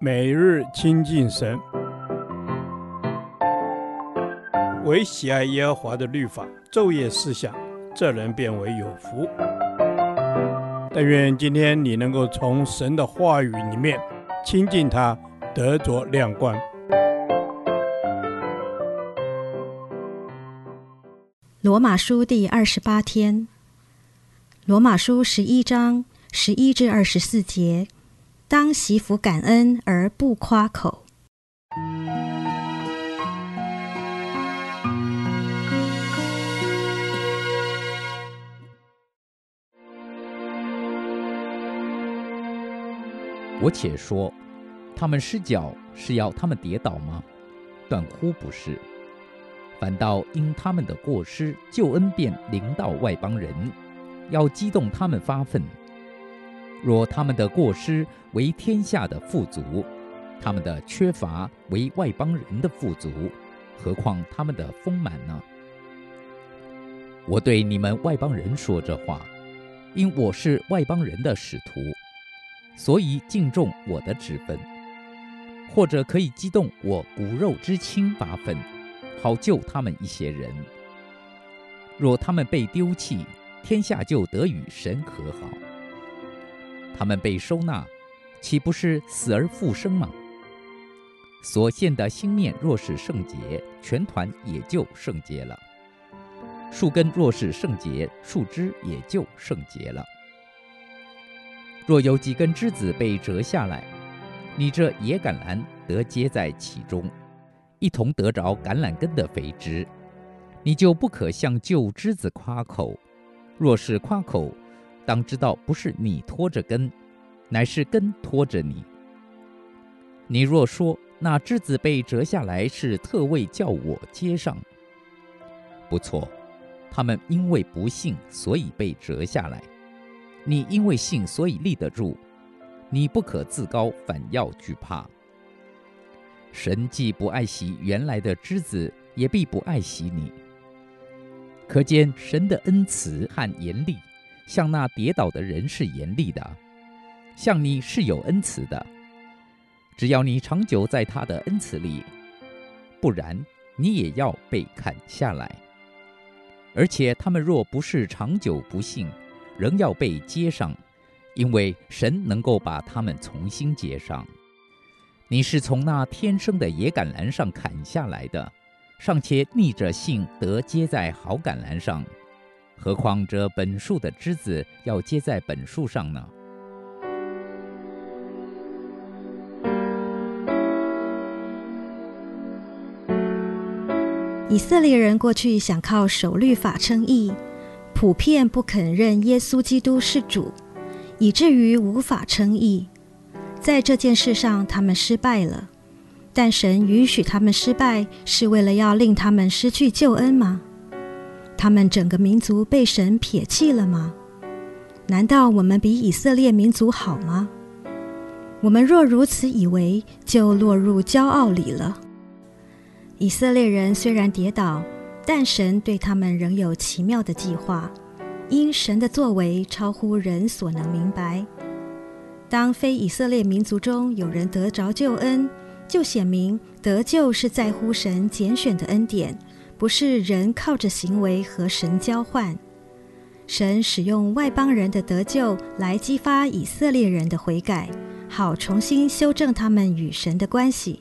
每日亲近神，唯喜爱耶和华的律法，昼夜思想，这人便为有福。但愿今天你能够从神的话语里面亲近他，得着亮光。罗马书第二十八天，罗马书十一章十一至二十四节。当媳妇感恩而不夸口。我且说，他们失脚是要他们跌倒吗？断乎不是，反倒因他们的过失，救恩便临到外邦人，要激动他们发愤。若他们的过失为天下的富足，他们的缺乏为外邦人的富足，何况他们的丰满呢？我对你们外邦人说这话，因我是外邦人的使徒，所以敬重我的职分，或者可以激动我骨肉之亲发愤，好救他们一些人。若他们被丢弃，天下就得与神和好。他们被收纳，岂不是死而复生吗？所献的新面若是圣洁，全团也就圣洁了；树根若是圣洁，树枝也就圣洁了。若有几根枝子被折下来，你这野橄榄得接在其中，一同得着橄榄根的肥枝，你就不可向旧枝子夸口。若是夸口，当知道，不是你拖着根，乃是根拖着你。你若说那枝子被折下来是特为叫我接上，不错，他们因为不信，所以被折下来；你因为信，所以立得住。你不可自高，反要惧怕。神既不爱惜原来的枝子，也必不爱惜你。可见神的恩慈和严厉。向那跌倒的人是严厉的，向你是有恩慈的。只要你长久在他的恩慈里，不然你也要被砍下来。而且他们若不是长久不信，仍要被接上，因为神能够把他们重新接上。你是从那天生的野橄榄上砍下来的，尚且逆着性得接在好橄榄上。何况这本树的枝子要接在本树上呢？以色列人过去想靠守律法称义，普遍不肯认耶稣基督是主，以至于无法称义。在这件事上，他们失败了。但神允许他们失败，是为了要令他们失去救恩吗？他们整个民族被神撇弃了吗？难道我们比以色列民族好吗？我们若如此以为，就落入骄傲里了。以色列人虽然跌倒，但神对他们仍有奇妙的计划，因神的作为超乎人所能明白。当非以色列民族中有人得着救恩，就显明得救是在乎神拣选的恩典。不是人靠着行为和神交换，神使用外邦人的得救来激发以色列人的悔改，好重新修正他们与神的关系。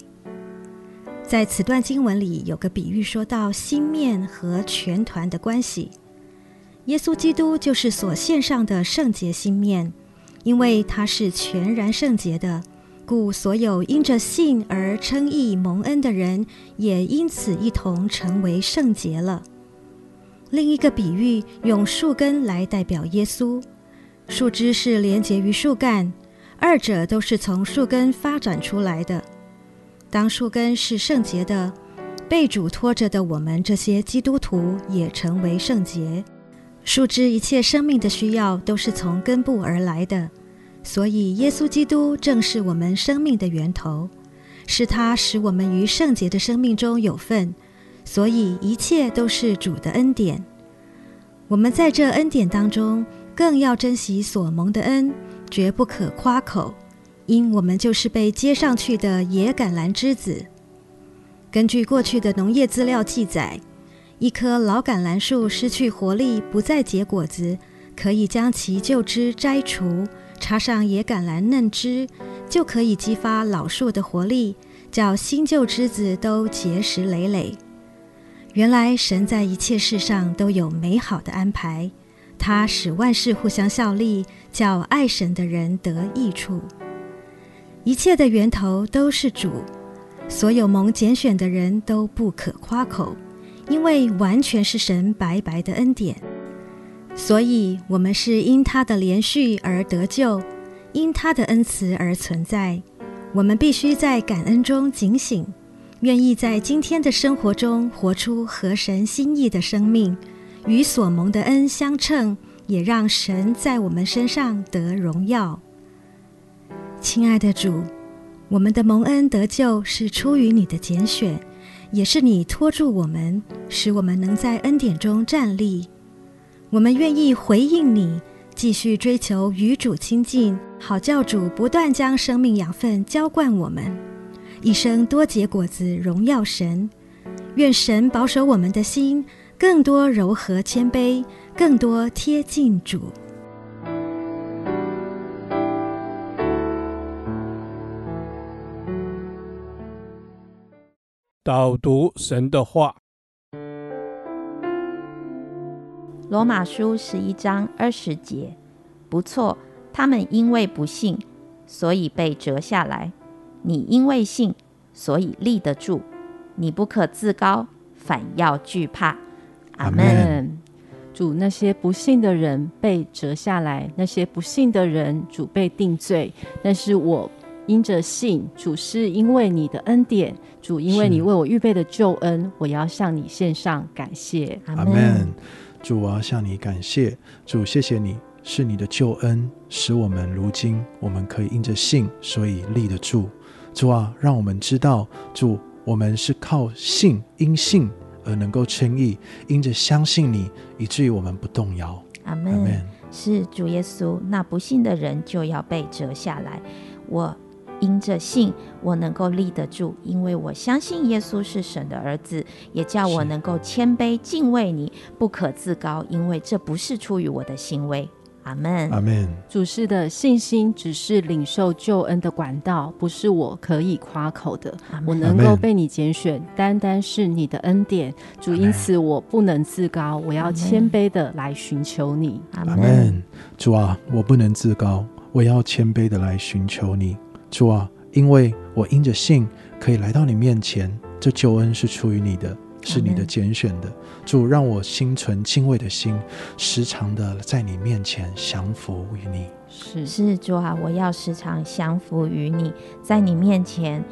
在此段经文里有个比喻，说到心面和全团的关系。耶稣基督就是所献上的圣洁心面，因为他是全然圣洁的。故所有因着信而称义蒙恩的人，也因此一同成为圣洁了。另一个比喻用树根来代表耶稣，树枝是连结于树干，二者都是从树根发展出来的。当树根是圣洁的，被主托着的我们这些基督徒也成为圣洁。树枝一切生命的需要都是从根部而来的。所以，耶稣基督正是我们生命的源头，是他使我们于圣洁的生命中有份。所以，一切都是主的恩典。我们在这恩典当中，更要珍惜所蒙的恩，绝不可夸口，因我们就是被接上去的野橄榄枝子。根据过去的农业资料记载，一棵老橄榄树失去活力，不再结果子，可以将其旧枝摘除，插上野橄榄嫩枝，就可以激发老树的活力，叫新旧枝子都结实累累。原来神在一切事上都有美好的安排，他使万事互相效力，叫爱神的人得益处。一切的源头都是主，所有蒙拣选的人都不可夸口，因为完全是神白白的恩典。所以，我们是因他的连续而得救，因他的恩慈而存在。我们必须在感恩中警醒，愿意在今天的生活中活出合神心意的生命，与所蒙的恩相称，也让神在我们身上得荣耀。亲爱的主，我们的蒙恩得救是出于你的拣选，也是你托住我们，使我们能在恩典中站立。我们愿意回应你，继续追求与主亲近，好教主不断将生命养分浇灌我们，一生多结果子，荣耀神。愿神保守我们的心，更多柔和谦卑，更多贴近主。导读神的话，《罗马书》十一章二十节，不错，他们因为不信，所以被折下来；你因为信，所以立得住。你不可自高，反要惧怕。阿门。主，那些不信的人被折下来，那些不信的人主被定罪，但是我。因着信，主是因为你的恩典，主因为你为我预备的救恩，我要向你献上感谢。阿门。主，啊向你感谢，主，谢谢你是你的救恩，使我们如今我们可以因着信，所以立得住。主啊，让我们知道，主，我们是靠信，因信而能够称义，因着相信你，以至于我们不动摇。阿门。是主耶稣，那不信的人就要被折下来。我。因着信，我能够立得住，因为我相信耶稣是神的儿子，也叫我能够谦卑敬畏你，不可自高，因为这不是出于我的行为。阿门。阿门。主是的信心只是领受救恩的管道，不是我可以夸口的。我能够被你拣选，单单是你的恩典。主，因此我不能自高，我要谦卑的来寻求你。阿门。主啊，我不能自高，我要谦卑的来寻求你。主啊，因为我因着信可以来到你面前，这救恩是出于你的，是你的拣选的。主，让我心存敬畏的心，时常的在你面前降服于你。是是，主啊，我要时常降服于你，在你面前。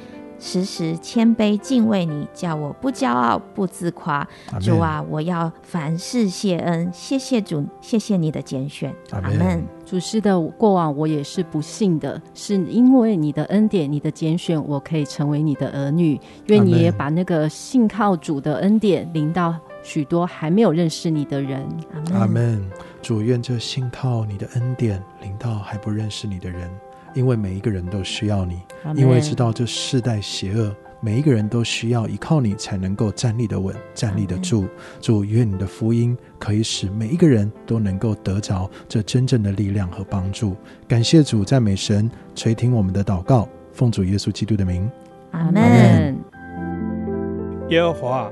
时时谦卑敬畏你，叫我不骄傲不自夸。主啊，我要凡事谢恩，谢谢主，谢谢你的拣选。阿门。主师的，过往我也是不幸的，是因为你的恩典，你的拣选，我可以成为你的儿女。愿你也把那个信靠主的恩典领到许多还没有认识你的人。阿门。主，愿这信靠你的恩典临到还不认识你的人。因为每一个人都需要你因为知道这世代邪恶，每一个人都需要依靠你才能够站立的稳、站立得住。主，愿你的福音可以使每一个人都能够得着这真正的力量和帮助。感谢主，赞美神，垂听我们的祷告，奉主耶稣基督的名，阿门。耶和华，